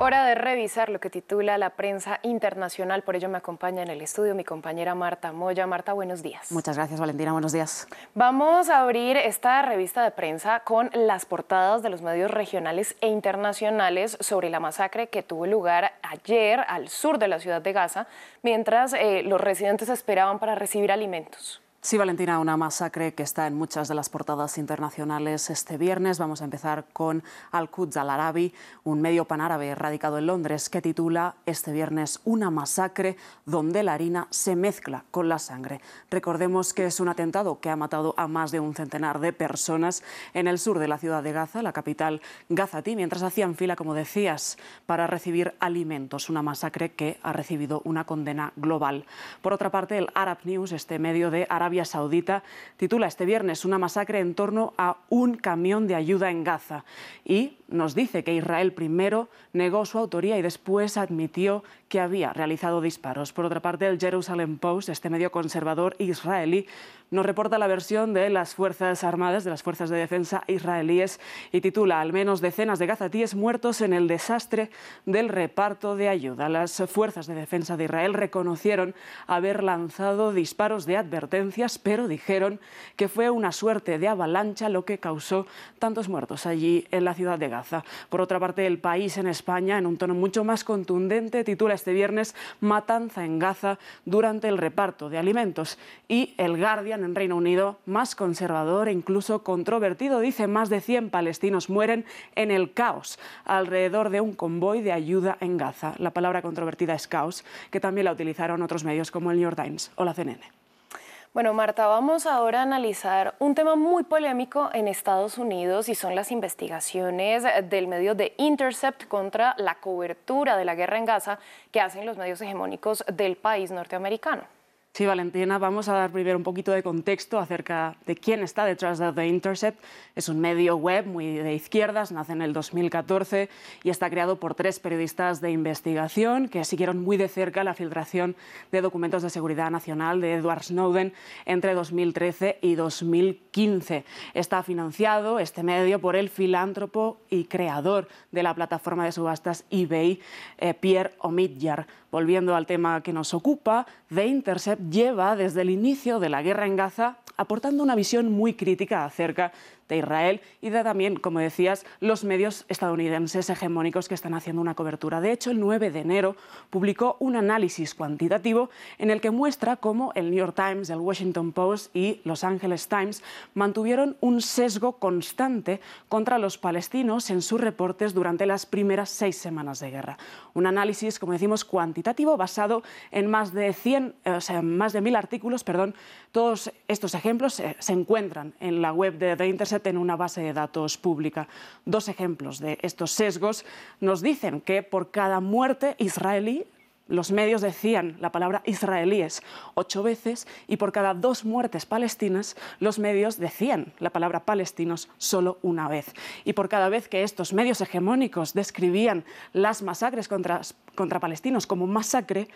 Hora de revisar lo que titula la prensa internacional. Por ello me acompaña en el estudio mi compañera Marta Moya. Marta, buenos días. Muchas gracias, Valentina. Buenos días. Vamos a abrir esta revista de prensa con las portadas de los medios regionales e internacionales sobre la masacre que tuvo lugar ayer al sur de la ciudad de Gaza, mientras eh, los residentes esperaban para recibir alimentos. Sí, Valentina, una masacre que está en muchas de las portadas internacionales este viernes. Vamos a empezar con Al-Quds al-Arabi, un medio panárabe radicado en Londres, que titula este viernes Una masacre donde la harina se mezcla con la sangre. Recordemos que es un atentado que ha matado a más de un centenar de personas en el sur de la ciudad de Gaza, la capital gazatí, mientras hacían fila, como decías, para recibir alimentos. Una masacre que ha recibido una condena global. Por otra parte, el Arab News, este medio de Arabia Saudita titula este viernes una masacre en torno a un camión de ayuda en Gaza y nos dice que Israel primero negó su autoría y después admitió que había realizado disparos. Por otra parte, el Jerusalem Post, este medio conservador israelí, nos reporta la versión de las Fuerzas Armadas, de las Fuerzas de Defensa israelíes, y titula Al menos decenas de gazatíes muertos en el desastre del reparto de ayuda. Las Fuerzas de Defensa de Israel reconocieron haber lanzado disparos de advertencias, pero dijeron que fue una suerte de avalancha lo que causó tantos muertos allí en la ciudad de Gaza. Por otra parte, el país en España, en un tono mucho más contundente, titula este viernes Matanza en Gaza durante el reparto de alimentos. Y el Guardian en Reino Unido, más conservador e incluso controvertido, dice más de 100 palestinos mueren en el caos alrededor de un convoy de ayuda en Gaza. La palabra controvertida es caos, que también la utilizaron otros medios como el New York Times o la CNN. Bueno, Marta, vamos ahora a analizar un tema muy polémico en Estados Unidos y son las investigaciones del medio de Intercept contra la cobertura de la guerra en Gaza que hacen los medios hegemónicos del país norteamericano. Sí, Valentina, vamos a dar primero un poquito de contexto acerca de quién está detrás de The Intercept. Es un medio web muy de izquierdas, nace en el 2014 y está creado por tres periodistas de investigación que siguieron muy de cerca la filtración de documentos de seguridad nacional de Edward Snowden entre 2013 y 2015. Está financiado este medio por el filántropo y creador de la plataforma de subastas eBay, eh, Pierre Omidyar. Volviendo al tema que nos ocupa, The Intercept lleva desde el inicio de la guerra en Gaza aportando una visión muy crítica acerca de Israel y de también, como decías, los medios estadounidenses hegemónicos que están haciendo una cobertura. De hecho, el 9 de enero publicó un análisis cuantitativo en el que muestra cómo el New York Times, el Washington Post y Los Angeles Times mantuvieron un sesgo constante contra los palestinos en sus reportes durante las primeras seis semanas de guerra. Un análisis, como decimos, cuantitativo basado en más de 100, eh, o sea, más de mil artículos, perdón. Todos estos ejemplos eh, se encuentran en la web de The Intercept en una base de datos pública. Dos ejemplos de estos sesgos nos dicen que por cada muerte israelí, los medios decían la palabra israelíes ocho veces y por cada dos muertes palestinas los medios decían la palabra palestinos solo una vez. Y por cada vez que estos medios hegemónicos describían las masacres contra, contra palestinos como masacre,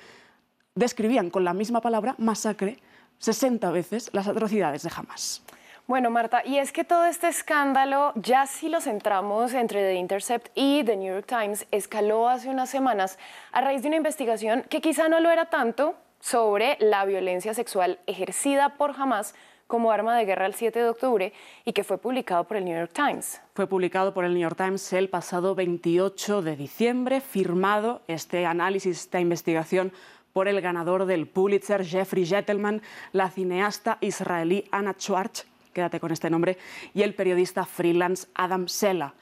describían con la misma palabra masacre 60 veces las atrocidades de Hamas. Bueno, Marta, y es que todo este escándalo, ya si lo centramos entre The Intercept y The New York Times, escaló hace unas semanas a raíz de una investigación que quizá no lo era tanto sobre la violencia sexual ejercida por Hamas como arma de guerra el 7 de octubre y que fue publicado por el New York Times. Fue publicado por el New York Times el pasado 28 de diciembre, firmado este análisis, esta investigación por el ganador del Pulitzer, Jeffrey Gentleman, la cineasta israelí Anna Schwartz, quédate con este nombre, y el periodista freelance Adam Sela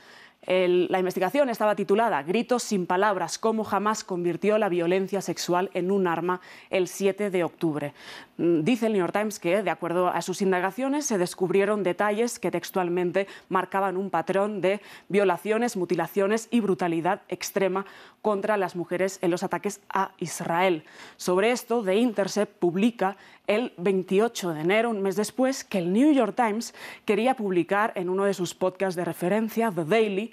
la investigación estaba titulada Gritos sin palabras, cómo jamás convirtió la violencia sexual en un arma el 7 de octubre. Mm, dice el New York Times que, de acuerdo a sus indagaciones, se descubrieron detalles que textualmente marcaban un patrón de violaciones, mutilaciones y brutalidad extrema contra las mujeres en los ataques a Israel. Sobre esto, The Intercept publica el 28 de enero, un mes después, que el New York Times quería publicar en uno de sus podcasts de referencia, The Daily,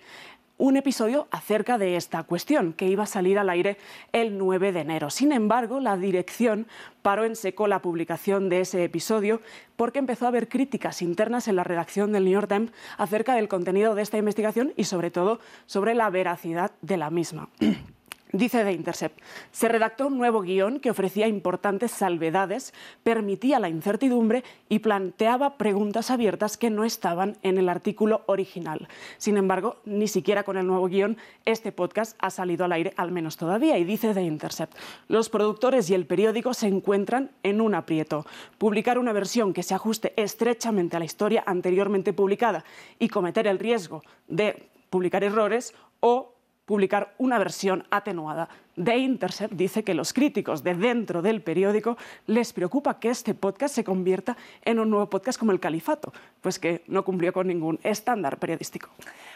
un episodio acerca de esta cuestión, que iba a salir al aire el 9 de enero. Sin embargo, la dirección paró en seco la publicación de ese episodio porque empezó a haber críticas internas en la redacción del New York Times acerca del contenido de esta investigación y sobre todo sobre la veracidad de la misma. Dice The Intercept, se redactó un nuevo guion que ofrecía importantes salvedades, permitía la incertidumbre y planteaba preguntas abiertas que no estaban en el artículo original. Sin embargo, ni siquiera con el nuevo guion este podcast ha salido al aire, al menos todavía. Y dice The Intercept, los productores y el periódico se encuentran en un aprieto. Publicar una versión que se ajuste estrechamente a la historia anteriormente publicada y cometer el riesgo de publicar errores o publicar una versión atenuada. The Intercept dice que los críticos de dentro del periódico les preocupa que este podcast se convierta en un nuevo podcast como El Califato, pues que no cumplió con ningún estándar periodístico.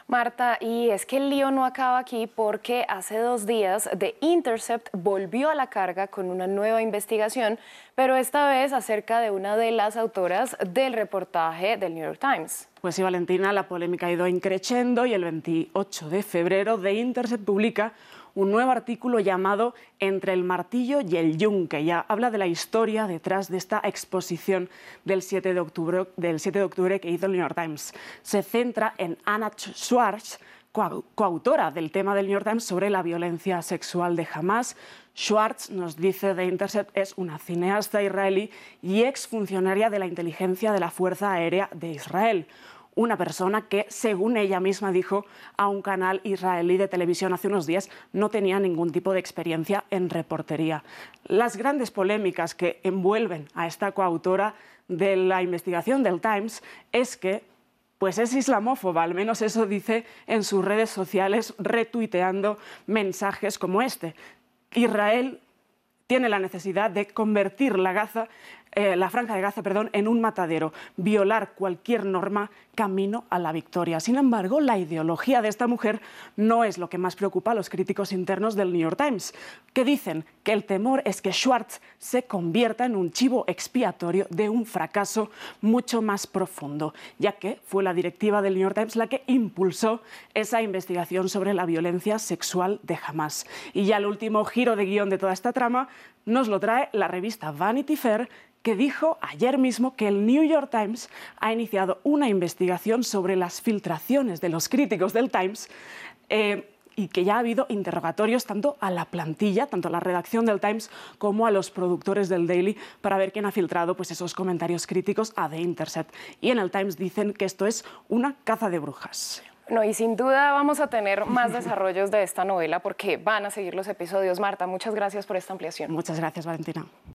Marta, y es que el lío no acaba aquí porque hace dos días The Intercept volvió a la carga con una nueva investigación, pero esta vez acerca de una de las autoras del reportaje del New York Times. Pues sí, Valentina, la polémica ha ido increciendo y el 28 de febrero The Intercept publica un nuevo artículo llamado Entre el martillo y el yunque. Ya habla de la historia detrás de esta exposición del 7 de octubre, del 7 de que hizo el New York Times. Se centra en Anna Schwartz, coautora del tema del New York Times sobre la violencia sexual de Hamas. Schwartz, nos dice The Intercept, es una cineasta israelí y exfuncionaria de la inteligencia de la Fuerza Aérea de Israel una persona que, según ella misma dijo a un canal israelí de televisión hace unos días, no tenía ningún tipo de experiencia en reportería. Las grandes polémicas que envuelven a esta coautora de la investigación del Times es que pues es islamófoba, al menos eso dice en sus redes sociales, retuiteando mensajes como este. Israel tiene la necesidad de convertir la Gaza eh, la franja de Gaza perdón, en un matadero, violar cualquier norma camino a la victoria. Sin embargo, la ideología de esta mujer no es lo que más preocupa a los críticos internos del New York Times, que dicen que el temor es que Schwartz se convierta en un chivo expiatorio de un fracaso mucho más profundo, ya que fue la directiva del New York Times la que impulsó esa investigación sobre la violencia sexual de Hamas. Y ya el último giro de guion de toda esta trama nos lo trae la revista Vanity Fair, que dijo ayer mismo que el New York Times ha iniciado una investigación sobre las filtraciones de los críticos del Times. Eh, y que ya ha habido interrogatorios tanto a la plantilla, tanto a la redacción del Times como a los productores del Daily para ver quién ha filtrado pues, esos comentarios críticos a The Intercept. Y en el Times dicen que esto es una caza de brujas. No, y sin duda vamos a tener más desarrollos de esta novela porque van a seguir los episodios. Marta, muchas gracias por esta ampliación. Muchas gracias, Valentina.